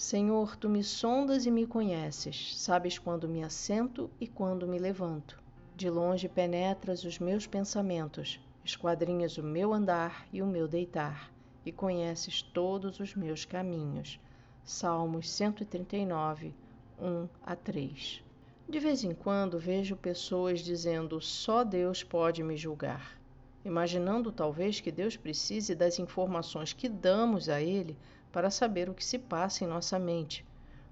Senhor, tu me sondas e me conheces, sabes quando me assento e quando me levanto. De longe penetras os meus pensamentos, esquadrinhas o meu andar e o meu deitar, e conheces todos os meus caminhos. Salmos 139, 1 a 3. De vez em quando vejo pessoas dizendo só Deus pode me julgar, imaginando talvez que Deus precise das informações que damos a Ele para saber o que se passa em nossa mente,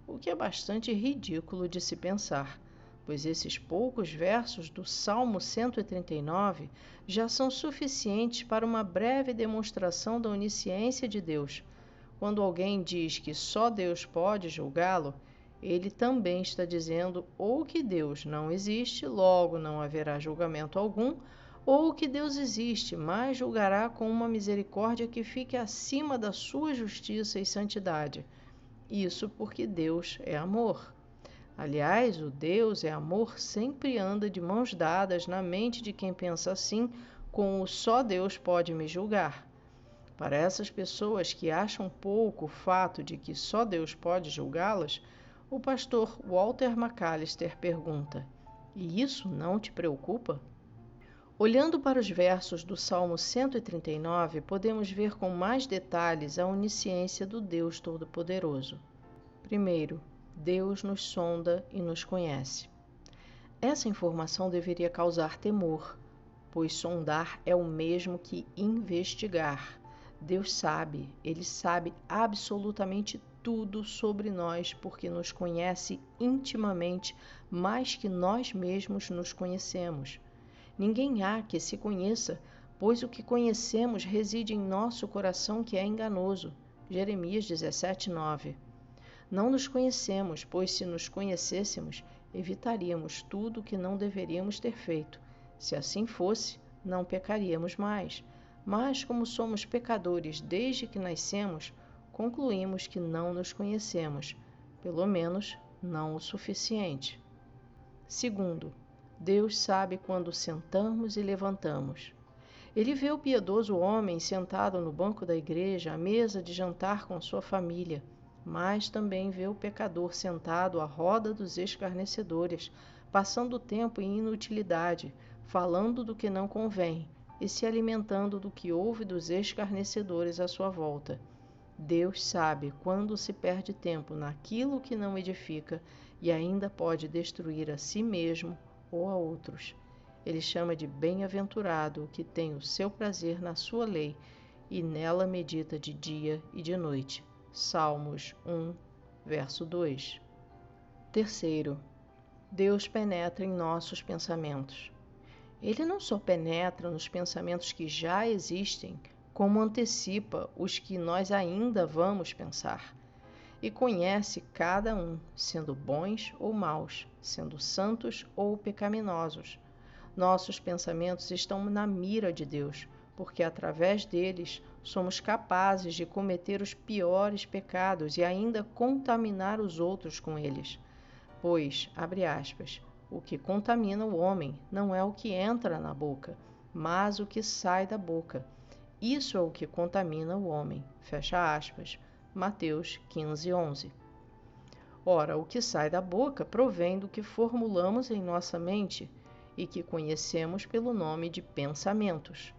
o que é bastante ridículo de se pensar, pois esses poucos versos do Salmo 139 já são suficientes para uma breve demonstração da onisciência de Deus. Quando alguém diz que só Deus pode julgá-lo, ele também está dizendo ou que Deus não existe, logo não haverá julgamento algum, ou que Deus existe, mas julgará com uma misericórdia que fique acima da sua justiça e santidade. Isso porque Deus é amor. Aliás, o Deus é amor sempre anda de mãos dadas na mente de quem pensa assim, com o só Deus pode me julgar. Para essas pessoas que acham pouco o fato de que só Deus pode julgá-las, o pastor Walter McAllister pergunta: E isso não te preocupa? Olhando para os versos do Salmo 139, podemos ver com mais detalhes a onisciência do Deus Todo-Poderoso. Primeiro, Deus nos sonda e nos conhece. Essa informação deveria causar temor, pois sondar é o mesmo que investigar. Deus sabe, ele sabe absolutamente tudo sobre nós, porque nos conhece intimamente mais que nós mesmos nos conhecemos. Ninguém há que se conheça, pois o que conhecemos reside em nosso coração que é enganoso. Jeremias 17, 9. Não nos conhecemos, pois se nos conhecêssemos, evitaríamos tudo o que não deveríamos ter feito. Se assim fosse, não pecaríamos mais. Mas, como somos pecadores desde que nascemos, concluímos que não nos conhecemos, pelo menos não o suficiente. Segundo, Deus sabe quando sentamos e levantamos. Ele vê o piedoso homem sentado no banco da igreja à mesa de jantar com sua família, mas também vê o pecador sentado à roda dos escarnecedores, passando o tempo em inutilidade, falando do que não convém e se alimentando do que ouve dos escarnecedores à sua volta. Deus sabe quando se perde tempo naquilo que não edifica e ainda pode destruir a si mesmo ou a outros. Ele chama de bem-aventurado o que tem o seu prazer na sua lei e nela medita de dia e de noite. Salmos 1, verso 2. Terceiro, Deus penetra em nossos pensamentos. Ele não só penetra nos pensamentos que já existem, como antecipa os que nós ainda vamos pensar e conhece cada um, sendo bons ou maus, sendo santos ou pecaminosos. Nossos pensamentos estão na mira de Deus, porque através deles somos capazes de cometer os piores pecados e ainda contaminar os outros com eles. Pois, abre aspas, o que contamina o homem não é o que entra na boca, mas o que sai da boca. Isso é o que contamina o homem. Fecha aspas. Mateus 15, 11. Ora, o que sai da boca provém do que formulamos em nossa mente e que conhecemos pelo nome de pensamentos.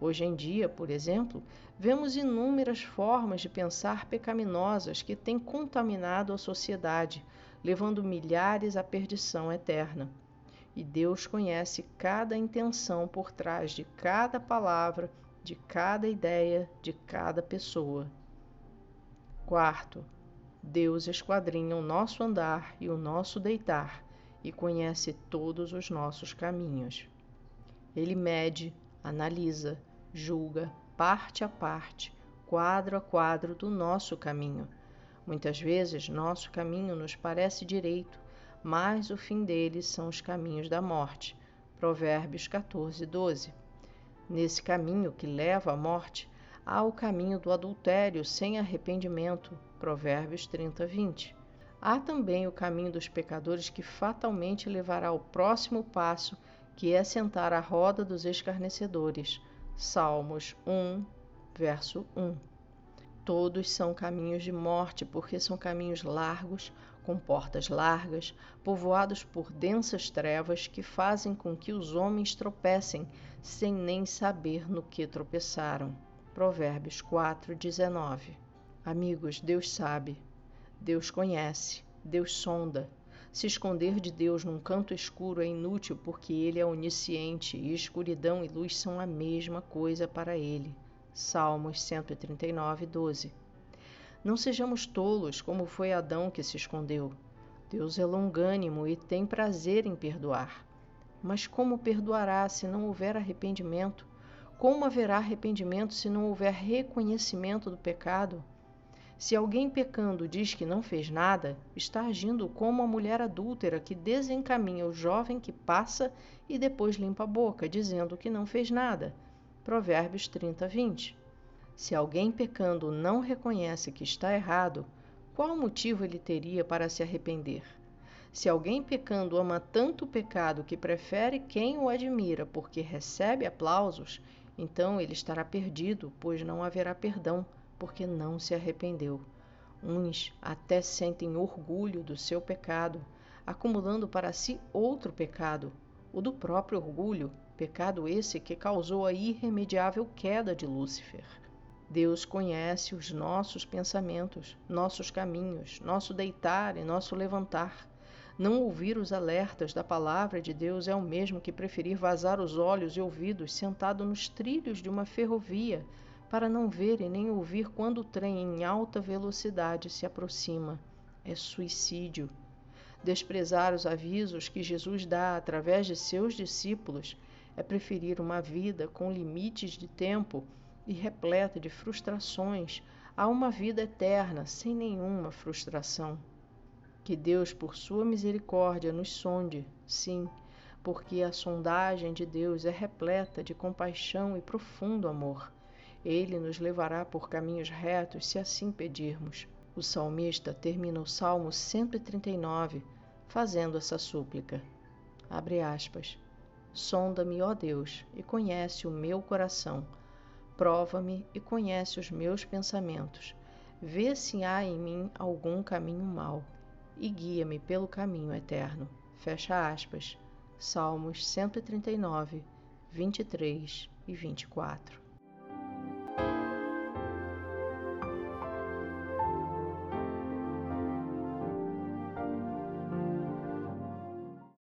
Hoje em dia, por exemplo, vemos inúmeras formas de pensar pecaminosas que têm contaminado a sociedade, levando milhares à perdição eterna. E Deus conhece cada intenção por trás de cada palavra, de cada ideia, de cada pessoa. Quarto, Deus esquadrinha o nosso andar e o nosso deitar e conhece todos os nossos caminhos. Ele mede, analisa, julga, parte a parte, quadro a quadro do nosso caminho. Muitas vezes nosso caminho nos parece direito, mas o fim dele são os caminhos da morte. Provérbios 14, 12. Nesse caminho que leva à morte, há o caminho do adultério sem arrependimento. Provérbios 30, 20. Há também o caminho dos pecadores que fatalmente levará ao próximo passo, que é sentar à roda dos escarnecedores. Salmos 1, verso 1. Todos são caminhos de morte, porque são caminhos largos, com portas largas, povoados por densas trevas que fazem com que os homens tropecem sem nem saber no que tropeçaram. Provérbios 4, 19. Amigos, Deus sabe, Deus conhece, Deus sonda. Se esconder de Deus num canto escuro é inútil porque Ele é onisciente e escuridão e luz são a mesma coisa para Ele. Salmos 139, 12. Não sejamos tolos como foi Adão que se escondeu. Deus é longânimo e tem prazer em perdoar. Mas como perdoará se não houver arrependimento? Como haverá arrependimento se não houver reconhecimento do pecado? Se alguém pecando diz que não fez nada, está agindo como a mulher adúltera que desencaminha o jovem que passa e depois limpa a boca, dizendo que não fez nada. Provérbios 30, 20. Se alguém pecando não reconhece que está errado, qual motivo ele teria para se arrepender? Se alguém pecando ama tanto o pecado que prefere quem o admira porque recebe aplausos, então ele estará perdido, pois não haverá perdão, porque não se arrependeu. Uns até sentem orgulho do seu pecado, acumulando para si outro pecado, o do próprio orgulho, pecado esse que causou a irremediável queda de Lúcifer. Deus conhece os nossos pensamentos, nossos caminhos, nosso deitar e nosso levantar. Não ouvir os alertas da palavra de Deus é o mesmo que preferir vazar os olhos e ouvidos sentado nos trilhos de uma ferrovia para não ver e nem ouvir quando o trem em alta velocidade se aproxima. É suicídio. Desprezar os avisos que Jesus dá através de seus discípulos é preferir uma vida com limites de tempo e repleta de frustrações a uma vida eterna sem nenhuma frustração. Que Deus, por sua misericórdia, nos sonde, sim, porque a sondagem de Deus é repleta de compaixão e profundo amor. Ele nos levará por caminhos retos se assim pedirmos. O salmista termina o Salmo 139 fazendo essa súplica. Abre aspas. Sonda-me, ó Deus, e conhece o meu coração. Prova-me e conhece os meus pensamentos. Vê se há em mim algum caminho mau e guia-me pelo caminho eterno. Fecha aspas. Salmos 139, 23 e 24.